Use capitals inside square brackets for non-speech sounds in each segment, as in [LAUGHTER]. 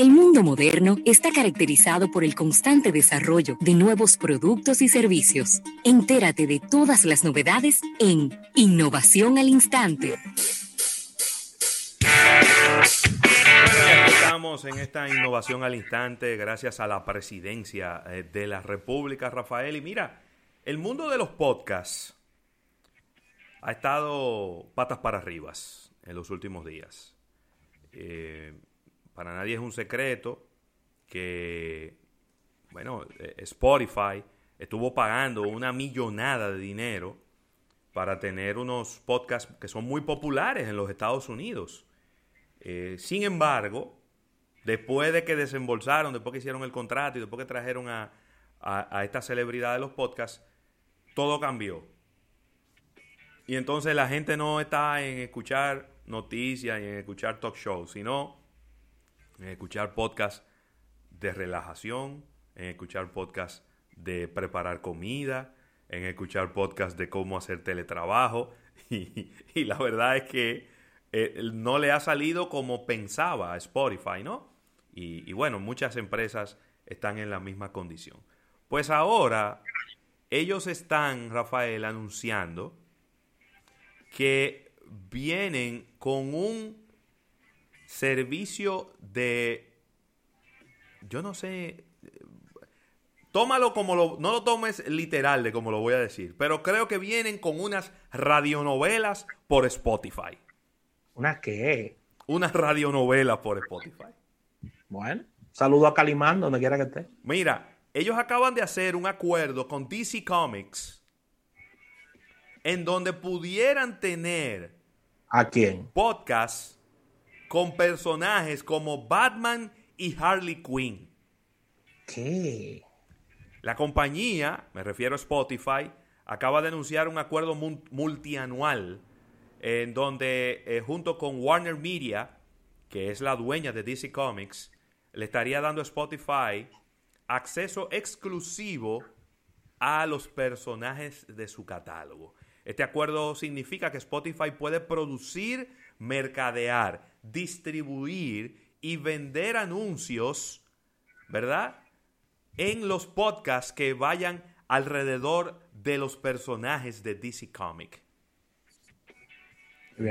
El mundo moderno está caracterizado por el constante desarrollo de nuevos productos y servicios. Entérate de todas las novedades en Innovación al Instante. Estamos en esta innovación al instante gracias a la presidencia eh, de la República, Rafael. Y mira, el mundo de los podcasts ha estado patas para arriba en los últimos días. Eh, para nadie es un secreto que, bueno, eh, Spotify estuvo pagando una millonada de dinero para tener unos podcasts que son muy populares en los Estados Unidos. Eh, sin embargo, después de que desembolsaron, después que hicieron el contrato y después que trajeron a, a esta celebridad de los podcasts, todo cambió. Y entonces la gente no está en escuchar noticias y en escuchar talk shows, sino en escuchar podcasts de relajación, en escuchar podcasts de preparar comida, en escuchar podcasts de cómo hacer teletrabajo. [LAUGHS] Y, la verdad es que eh, no le ha salido como pensaba a Spotify, ¿no? Y, y bueno, muchas empresas están en la misma condición. Pues ahora ellos están, Rafael, anunciando que vienen con un servicio de, yo no sé, tómalo como lo, no lo tomes literal de como lo voy a decir, pero creo que vienen con unas radionovelas por Spotify. ¿Una qué? Unas radionovelas por Spotify. Bueno, saludo a Calimán, donde quiera que esté. Mira, ellos acaban de hacer un acuerdo con DC Comics en donde pudieran tener ¿A quién? Podcasts con personajes como Batman y Harley Quinn. ¿Qué? La compañía, me refiero a Spotify, acaba de anunciar un acuerdo multianual en donde eh, junto con Warner Media, que es la dueña de DC Comics, le estaría dando a Spotify acceso exclusivo a los personajes de su catálogo. Este acuerdo significa que Spotify puede producir, mercadear, distribuir y vender anuncios, ¿verdad? En los podcasts que vayan alrededor de los personajes de DC Comic.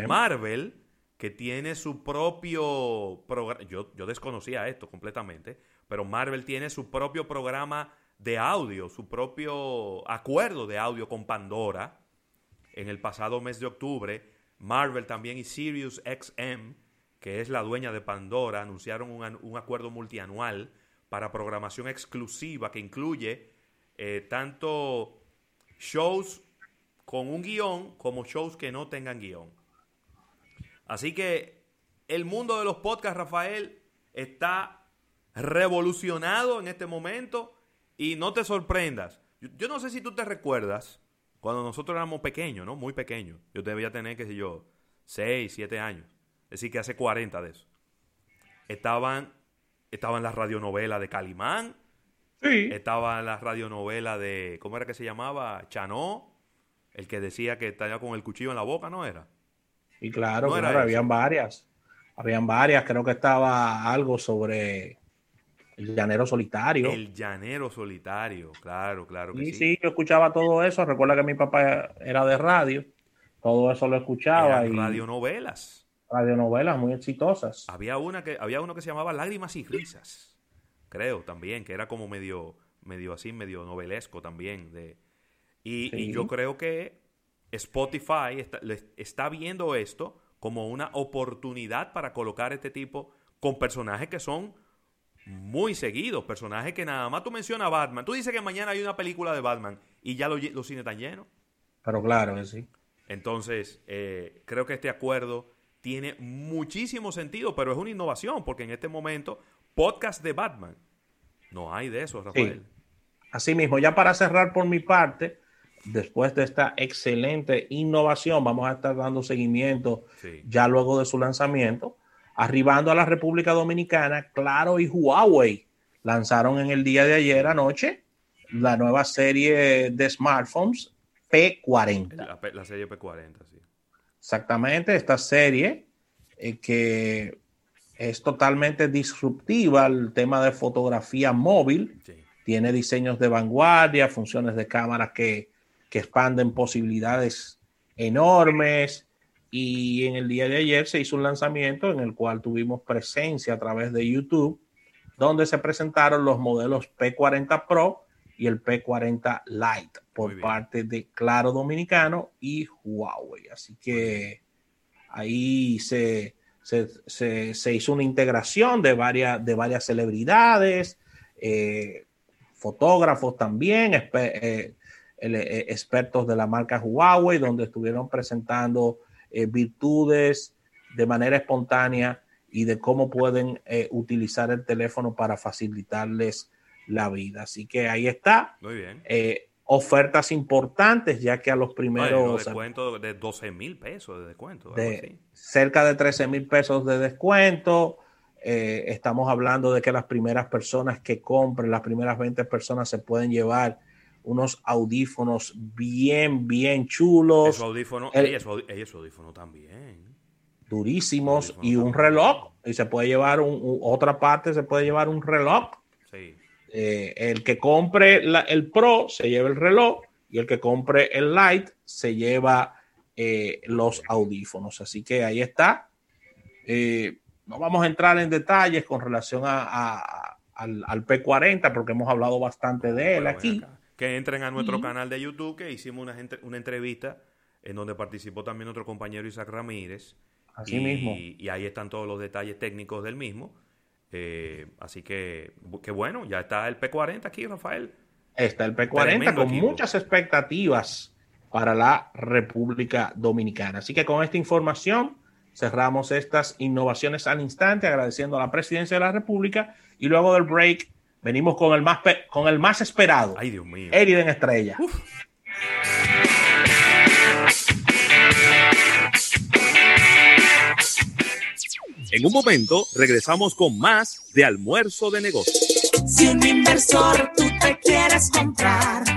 Marvel, que tiene su propio programa, yo, yo desconocía esto completamente, pero Marvel tiene su propio programa de audio, su propio acuerdo de audio con Pandora, en el pasado mes de octubre, Marvel también y Sirius XM, que es la dueña de Pandora, anunciaron un, acuerdo multianual para programación exclusiva que incluye eh, tanto shows con un guion como shows que no tengan guion. Así que el mundo de los podcasts, Rafael, está revolucionado en este momento y no te sorprendas. yo no sé si tú te recuerdas cuando nosotros éramos pequeños, ¿no? Muy pequeños. Yo debía tener, qué sé yo, 6, 7 años. Es decir, que hace 40 de eso. Estaban, estaban las radionovelas de Calimán. Sí. Estaba la radionovela de, ¿cómo era que se llamaba? Chanó. El que decía que estaba con el cuchillo en la boca, ¿no era? Y claro, claro, habían varias. Habían varias. Creo que estaba algo sobre el llanero solitario. El llanero solitario, claro, claro que sí. Sí, yo escuchaba todo eso. Recuerda que mi papá era de radio. Todo eso lo escuchaba. y radionovelas. Radionovelas muy exitosas. Había una que, había uno que se llamaba Lágrimas y Risas. Creo también, que era como medio, medio así, medio novelesco también. De, y, yo creo que Spotify está, está viendo esto como una oportunidad para colocar este tipo con personajes que son muy seguidos, personajes que nada más tú mencionas a Batman. Tú dices que mañana hay una película de Batman y ya los, cines están llenos. Pero claro que sí. Entonces, eh, creo que este acuerdo tiene muchísimo sentido, pero es una innovación, porque en este momento, podcast de Batman, no hay de eso, Rafael. Así mismo, ya para cerrar por mi parte, después de esta excelente innovación, vamos a estar dando seguimiento ya luego de su lanzamiento Arribando a la República Dominicana, Claro y Huawei lanzaron en el día de ayer anoche la nueva serie de smartphones P40. La, serie P40, sí. Exactamente, esta serie eh, que es totalmente disruptiva el tema de fotografía móvil. Tiene diseños de vanguardia, funciones de cámara que, que expanden posibilidades enormes. Y en el día de ayer se hizo un lanzamiento en el cual tuvimos presencia a través de YouTube, donde se presentaron los modelos P40 Pro y el P40 Lite por parte de Claro Dominicano y Huawei. Así que ahí se, se, hizo una integración de varias, de varias celebridades, eh, fotógrafos también, eh, eh, expertos de la marca Huawei, donde estuvieron presentando virtudes de manera espontánea y de cómo pueden utilizar el teléfono para facilitarles la vida. Así que ahí está. Muy bien ofertas importantes, ya que a los primeros... descuento de 12 mil pesos de descuento. De cerca de 13 mil pesos de descuento. Eh, estamos hablando de que las primeras personas que compren, las primeras 20 personas se pueden llevar unos audífonos bien, bien chulos. Esos audífonos, ellos audífonos también. Durísimos y un reloj. Y se puede llevar otra parte, se puede llevar un reloj. Sí. Eh, el que compre el Pro se lleva el reloj y el que compre el Lite se lleva eh, los audífonos. Así que ahí está. Eh, no vamos a entrar en detalles con relación a, al, P40 porque hemos hablado bastante de él aquí. Que entren a nuestro canal de YouTube que hicimos una, una entrevista en donde participó también otro compañero Isaac Ramírez. Así mismo. Y ahí están todos los detalles técnicos del mismo. Eh, así que, qué bueno, ya está el P40 aquí, Rafael. Está el P40 con muchas expectativas para la República Dominicana. Así que con esta información cerramos estas innovaciones al instante, agradeciendo a la Presidencia de la República y luego del break venimos con el más, con el más esperado. Ay, Dios mío. Eriden Estrella. En un momento regresamos con más de almuerzo de negocios. Si un inversor tú te quieres comprar